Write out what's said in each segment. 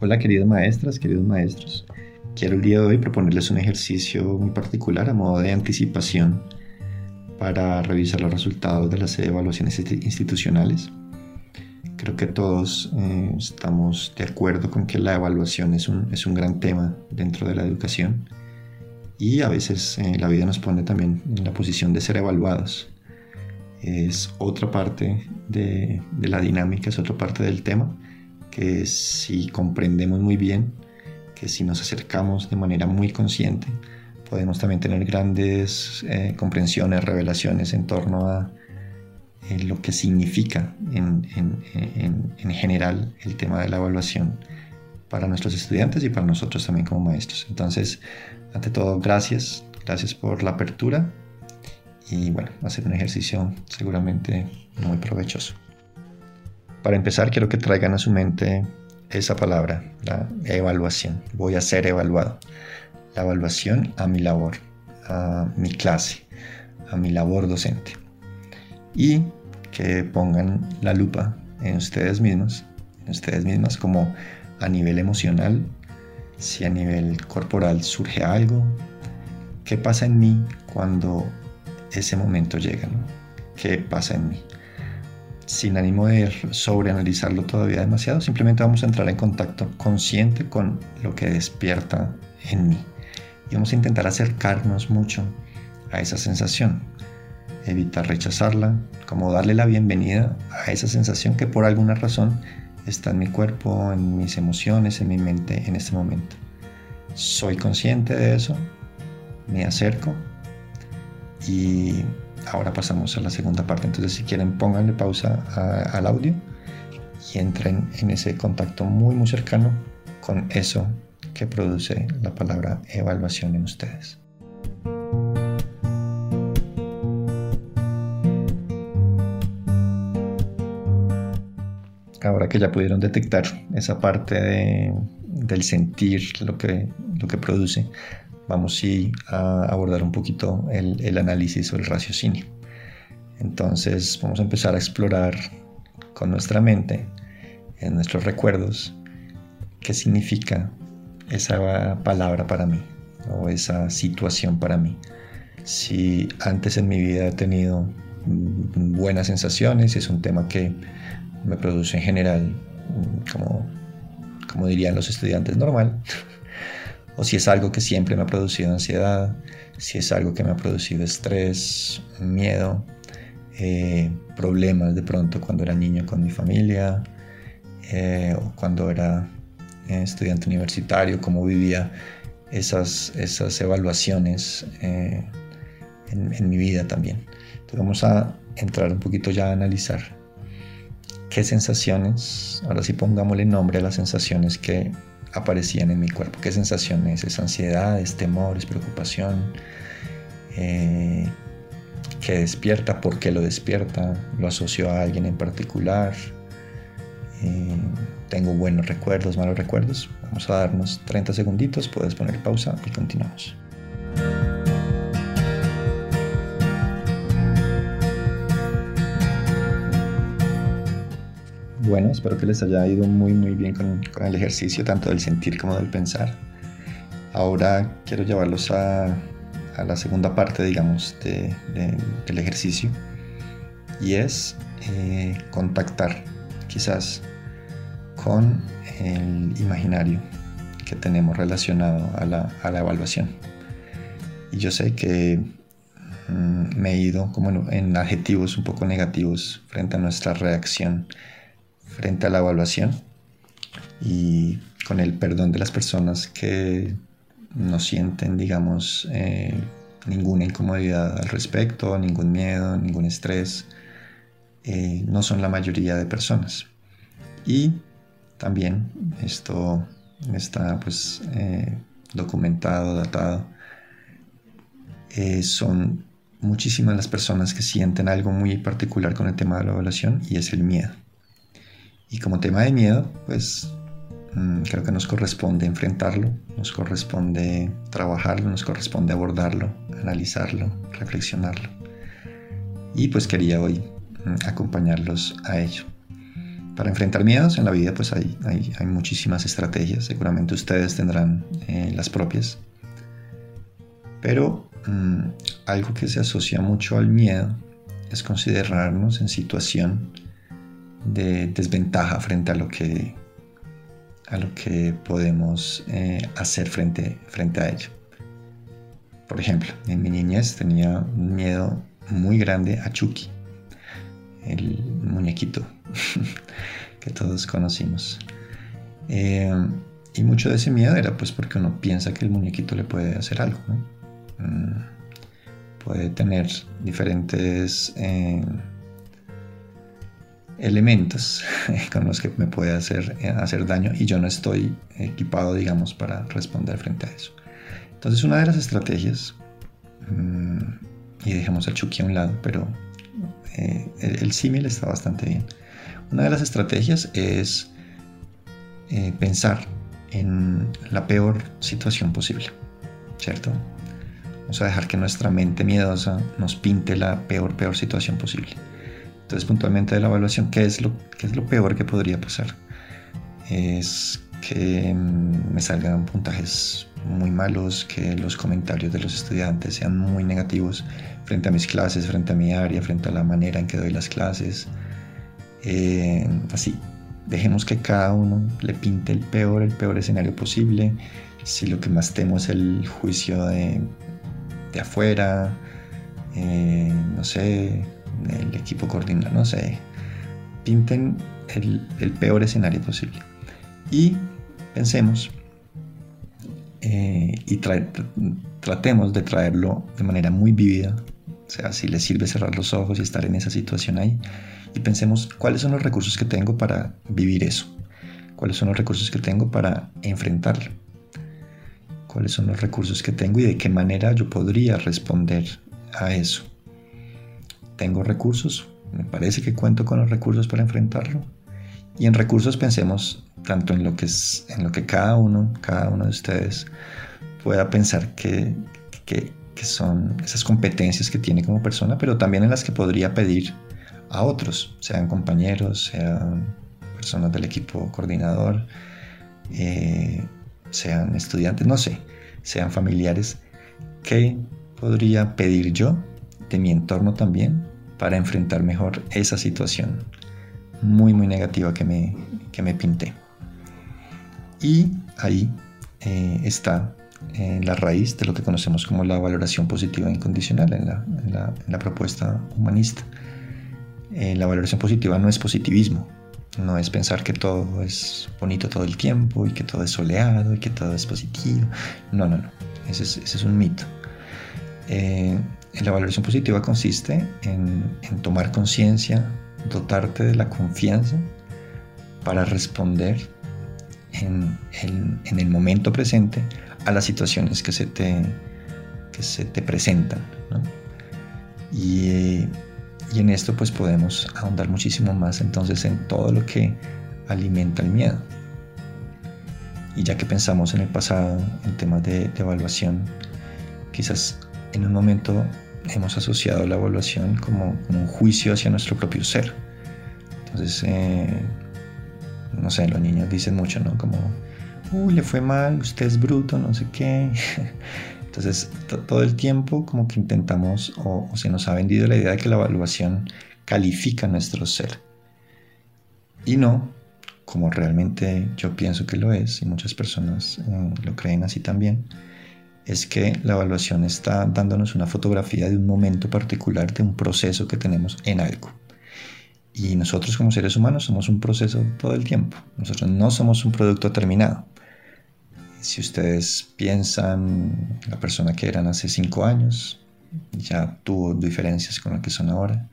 Hola queridas maestras, queridos maestros. Quiero el día de hoy proponerles un ejercicio muy particular a modo de anticipación para revisar los resultados de las evaluaciones institucionales. Creo que todos eh, estamos de acuerdo con que la evaluación es un, es un, gran tema dentro de la educación y a veces eh, la vida nos pone también en la posición de ser evaluados. Es otra parte de, de la dinámica, es otra parte del tema que si comprendemos muy bien, que si nos acercamos de manera muy consciente, podemos también tener grandes eh, comprensiones, revelaciones en torno a eh, lo que significa en, en, en, general el tema de la evaluación para nuestros estudiantes y para nosotros también como maestros. Entonces, ante todo, gracias, gracias por la apertura y bueno, va a ser un ejercicio seguramente muy provechoso. Para empezar, quiero que traigan a su mente esa palabra, la evaluación. Voy a ser evaluado. La evaluación a mi labor, a mi clase, a mi labor docente. Y que pongan la lupa en ustedes mismos, en ustedes mismas, como a nivel emocional, si a nivel corporal surge algo, qué pasa en mí cuando ese momento llega, ¿Qué pasa en mí? Sin ánimo de sobreanalizarlo todavía demasiado, simplemente vamos a entrar en contacto consciente con lo que despierta en mí. Y vamos a intentar acercarnos mucho a esa sensación, evitar rechazarla, como darle la bienvenida a esa sensación que por alguna razón está en mi cuerpo, en mis emociones, en mi mente en este momento. Soy consciente de eso, me acerco y ahora pasamos a la segunda parte. Entonces, si quieren, pónganle pausa al audio y entren en ese contacto muy, muy cercano con eso que produce la palabra evaluación en ustedes. Ahora que ya pudieron detectar esa parte del sentir, lo que, lo que produce, vamos a abordar un poquito el, análisis o el raciocinio. Entonces vamos a empezar a explorar con nuestra mente, en nuestros recuerdos, qué significa esa palabra para mí o esa situación para mí. Si antes en mi vida he tenido buenas sensaciones, es un tema que me produce en general, como, como dirían los estudiantes, normal, o si es algo que siempre me ha producido ansiedad, si es algo que me ha producido estrés, miedo, eh, problemas de pronto cuando era niño con mi familia eh, o cuando era eh, estudiante universitario, cómo vivía esas, esas evaluaciones en, en mi vida también. Entonces vamos a entrar un poquito ya a analizar qué sensaciones, ahora sí pongámosle nombre a las sensaciones que aparecían en mi cuerpo. ¿Qué sensaciones? ¿Es ansiedad? ¿Es temor? ¿Es preocupación? Eh, ¿Qué despierta? ¿Por qué lo despierta? ¿Lo asocio a alguien en particular? Eh, ¿Tengo buenos recuerdos, malos recuerdos? Vamos a darnos 30 segunditos, puedes poner pausa y continuamos. Bueno, espero que les haya ido muy muy bien con, el ejercicio, tanto del sentir como del pensar. Ahora quiero llevarlos a, la segunda parte, digamos, del ejercicio y es eh, contactar quizás con el imaginario que tenemos relacionado a la, evaluación. Y yo sé que mm, me he ido como en adjetivos un poco negativos frente a nuestra reacción frente a la evaluación y con el perdón de las personas que no sienten, digamos, eh, ninguna incomodidad al respecto, ningún miedo, ningún estrés. Eh, no son la mayoría de personas. Y también esto está pues eh, documentado, datado. son muchísimas las personas que sienten algo muy particular con el tema de la evaluación y es el miedo. Y como tema de miedo, pues mm, creo que nos corresponde enfrentarlo, nos corresponde trabajarlo, nos corresponde abordarlo, analizarlo, reflexionarlo. Y pues quería hoy mm, acompañarlos a ello. para enfrentar miedos en la vida pues hay, hay, muchísimas estrategias, seguramente ustedes tendrán eh, las propias. Pero mm, algo que se asocia mucho al miedo es considerarnos en situación de desventaja frente a lo que, a lo que podemos eh, hacer frente, frente a ello. Por ejemplo, en mi niñez tenía un miedo muy grande a Chucky, el muñequito que todos conocimos. Eh, y mucho de ese miedo era pues porque uno piensa que el muñequito le puede hacer algo. Mm, puede tener diferentes eh, elementos con los que me puede hacer, eh, hacer daño y yo no estoy equipado, digamos, para responder frente a eso. Entonces una de las estrategias, mm, y dejemos a Chucky a un lado, pero el, el símil está bastante bien una de las estrategias es eh, pensar en la peor situación posible, ¿cierto? Vamos a dejar que nuestra mente miedosa nos pinte la peor, peor situación posible. Entonces, puntualmente de la evaluación, ¿qué es lo, qué es lo peor que podría pasar? Es que mm, me salgan puntajes muy malos, que los comentarios de los estudiantes sean muy negativos frente a mis clases, frente a mi área, frente a la manera en que doy las clases, eh, así, dejemos que cada uno le pinte el peor, el peor escenario posible. Si lo que más temo es el juicio de, de afuera, eh, no sé, el equipo coordinador, no sé, pinten el, el peor escenario posible. Y pensemos eh, y tratemos de traerlo de manera muy vívida. O sea, si les sirve cerrar los ojos y estar en esa situación ahí, y pensemos cuáles son los recursos que tengo para vivir eso, cuáles son los recursos que tengo para enfrentarlo, cuáles son los recursos que tengo y de qué manera yo podría responder a eso. ¿Tengo recursos? Me parece que cuento con los recursos para enfrentarlo. Y en recursos pensemos tanto en lo que, es, en lo que cada uno, cada uno de ustedes pueda pensar que, que, son esas competencias que tiene como persona, pero también en las que podría pedir a otros, sean compañeros, sean personas del equipo coordinador, eh, sean estudiantes, no sé, sean familiares, ¿qué podría pedir yo de mi entorno también para enfrentar mejor esa situación muy, muy negativa que me, que me pinté? Y ahí eh, está eh, la raíz de lo que conocemos como la valoración positiva incondicional en la, en la propuesta humanista. Eh, la valoración positiva no es positivismo, no es pensar que todo es bonito todo el tiempo y que todo es soleado y que todo es positivo. No, no, no, ese es, un mito. Eh, la valoración positiva consiste en, tomar conciencia, dotarte de la confianza para responder en, el momento presente a las situaciones que se te, que se te presentan. Y eh, y en esto pues podemos ahondar muchísimo más entonces en todo lo que alimenta el miedo. Y ya que pensamos en el pasado, en temas de, evaluación, quizás en un momento hemos asociado la evaluación como, un juicio hacia nuestro propio ser. Entonces, eh, no sé, los niños dicen mucho, ¿no? Como, uy, le fue mal, usted es bruto, no sé qué. Entonces, todo el tiempo como que intentamos o, se nos ha vendido la idea de que la evaluación califica nuestro ser. Y no, como realmente yo pienso que lo es, y muchas personas eh, lo creen así también, es que la evaluación está dándonos una fotografía de un momento particular, de un proceso que tenemos en algo. Y nosotros como seres humanos somos un proceso todo el tiempo. Nosotros no somos un producto terminado si ustedes piensan la persona que eran hace cinco años, ya tuvo diferencias con lo que son ahora,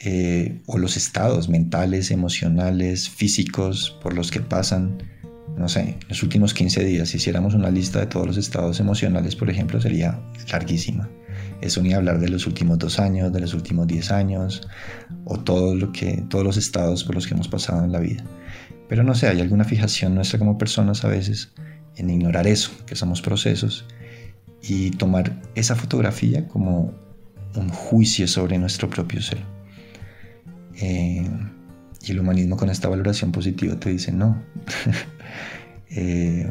eh, o los estados mentales, emocionales, físicos por los que pasan, no sé, los últimos 15 días, si hiciéramos una lista de todos los estados emocionales, por ejemplo, sería larguísima. Eso ni hablar de los últimos dos años, de los últimos 10 años, o todo lo que, todos los estados por los que hemos pasado en la vida. Pero no sé, hay alguna fijación nuestra como personas a veces en ignorar eso, que somos procesos, y tomar esa fotografía como un juicio sobre nuestro propio ser. Eh, y el humanismo con esta valoración positiva te dice no. Eh,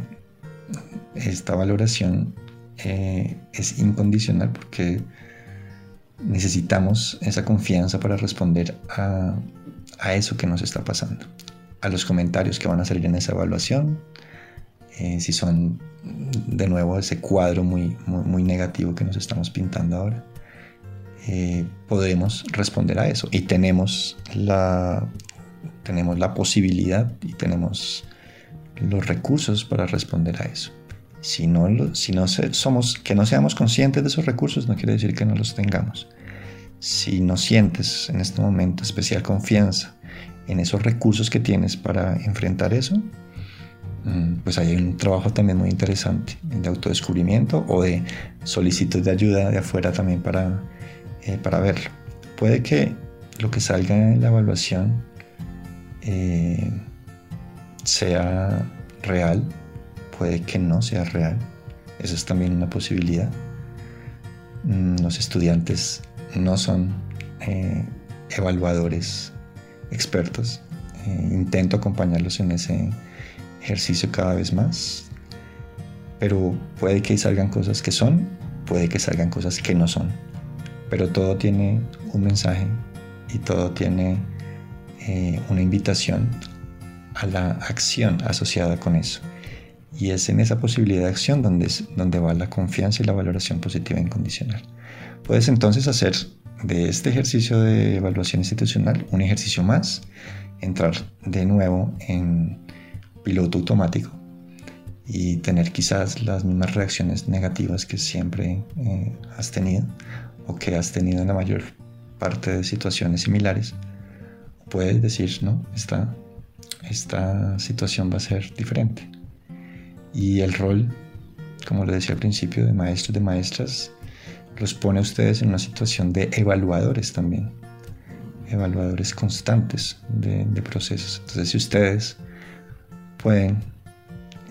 esta valoración eh, es incondicional porque necesitamos esa confianza para responder a, eso que nos está pasando, a los comentarios que van a salir en esa evaluación, eh, si son de nuevo ese cuadro muy, muy, negativo que nos estamos pintando ahora. Eh, podemos responder a eso y tenemos la, tenemos la posibilidad y tenemos los recursos para responder a eso. Si no, si no somos, que no seamos conscientes de esos recursos no quiere decir que no los tengamos. Si no sientes en este momento especial confianza en esos recursos que tienes para enfrentar eso, mm, pues hay un trabajo también muy interesante de autodescubrimiento o de solicitud de ayuda de afuera también para, eh, para verlo. Puede que lo que salga en la evaluación eh, sea real, puede que no sea real. Eso es también una posibilidad. Mm, los estudiantes no son eh, evaluadores expertos. Eh, intento acompañarlos en ese ejercicio cada vez más. Pero puede que salgan cosas que son, puede que salgan cosas que no son. Pero todo tiene un mensaje y todo tiene eh, una invitación a la acción asociada con eso. Y es en esa posibilidad de acción donde, donde va la confianza y la valoración positiva incondicional. Puedes entonces hacer de este ejercicio de evaluación institucional un ejercicio más, entrar de nuevo en piloto automático y tener quizás las mismas reacciones negativas que siempre eh, has tenido o que has tenido en la mayor parte de situaciones similares. Puedes decir, no, esta, esta situación va a ser diferente y el rol, como le decía al principio, de maestros, de maestras, los pone a ustedes en una situación de evaluadores también, evaluadores constantes de, procesos. Entonces, si ustedes pueden,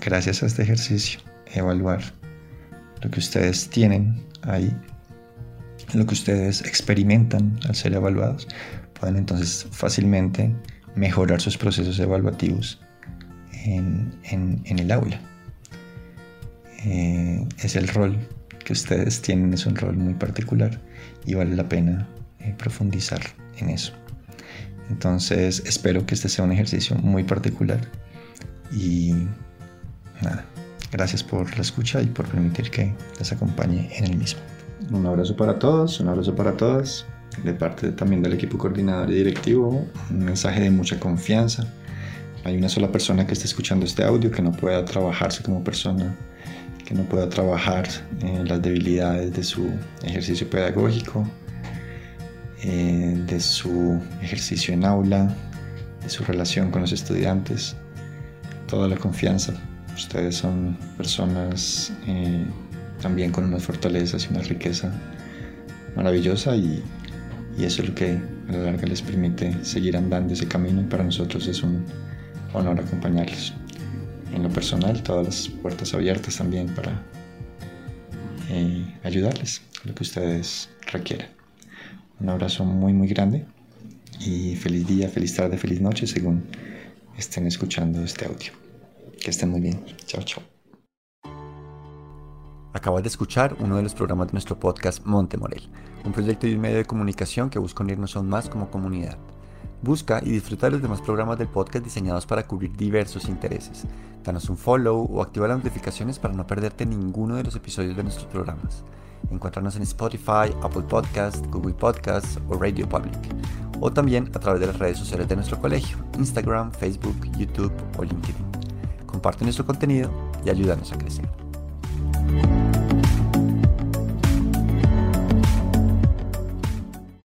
gracias a este ejercicio, evaluar lo que ustedes tienen ahí, lo que ustedes experimentan al ser evaluados, pueden entonces fácilmente mejorar sus procesos evaluativos en el aula. Eh, es el rol que ustedes tienen, es un rol muy particular y vale la pena eh, profundizar en eso. Entonces espero que este sea un ejercicio muy particular y nada, gracias por la escucha y por permitir que les acompañe en el mismo. Un abrazo para todos, un abrazo para todas, de parte también del equipo coordinador y directivo, un mensaje de mucha confianza. Hay una sola persona que esté escuchando este audio que no pueda trabajarse como persona que no pueda trabajar en las debilidades de su ejercicio pedagógico, eh, de su ejercicio en aula, de su relación con los estudiantes, toda la confianza. Ustedes son personas eh, también con unas fortalezas y una riqueza maravillosa y, y eso es lo que a la larga les permite seguir andando ese camino y para nosotros es un honor acompañarlos en lo personal, todas las puertas abiertas también para eh, ayudarles a lo que ustedes requieran. Un abrazo muy muy grande y feliz día, feliz tarde, feliz noche según estén escuchando este audio. Que estén muy bien. Chao, chao. Acabas de escuchar uno de los programas de nuestro podcast Monte Morel, un proyecto y un medio de comunicación que busca unirnos aún más como comunidad. Busca y disfruta de los demás programas del podcast diseñados para cubrir diversos intereses. Danos un follow o activa las notificaciones para no perderte ninguno de los episodios de nuestros programas. Encuéntranos en Spotify, Apple Podcast, Google Podcasts o Radio Public. O también a través de las redes sociales de nuestro colegio, Instagram, Facebook, YouTube o LinkedIn. Comparte nuestro contenido y ayúdanos a crecer.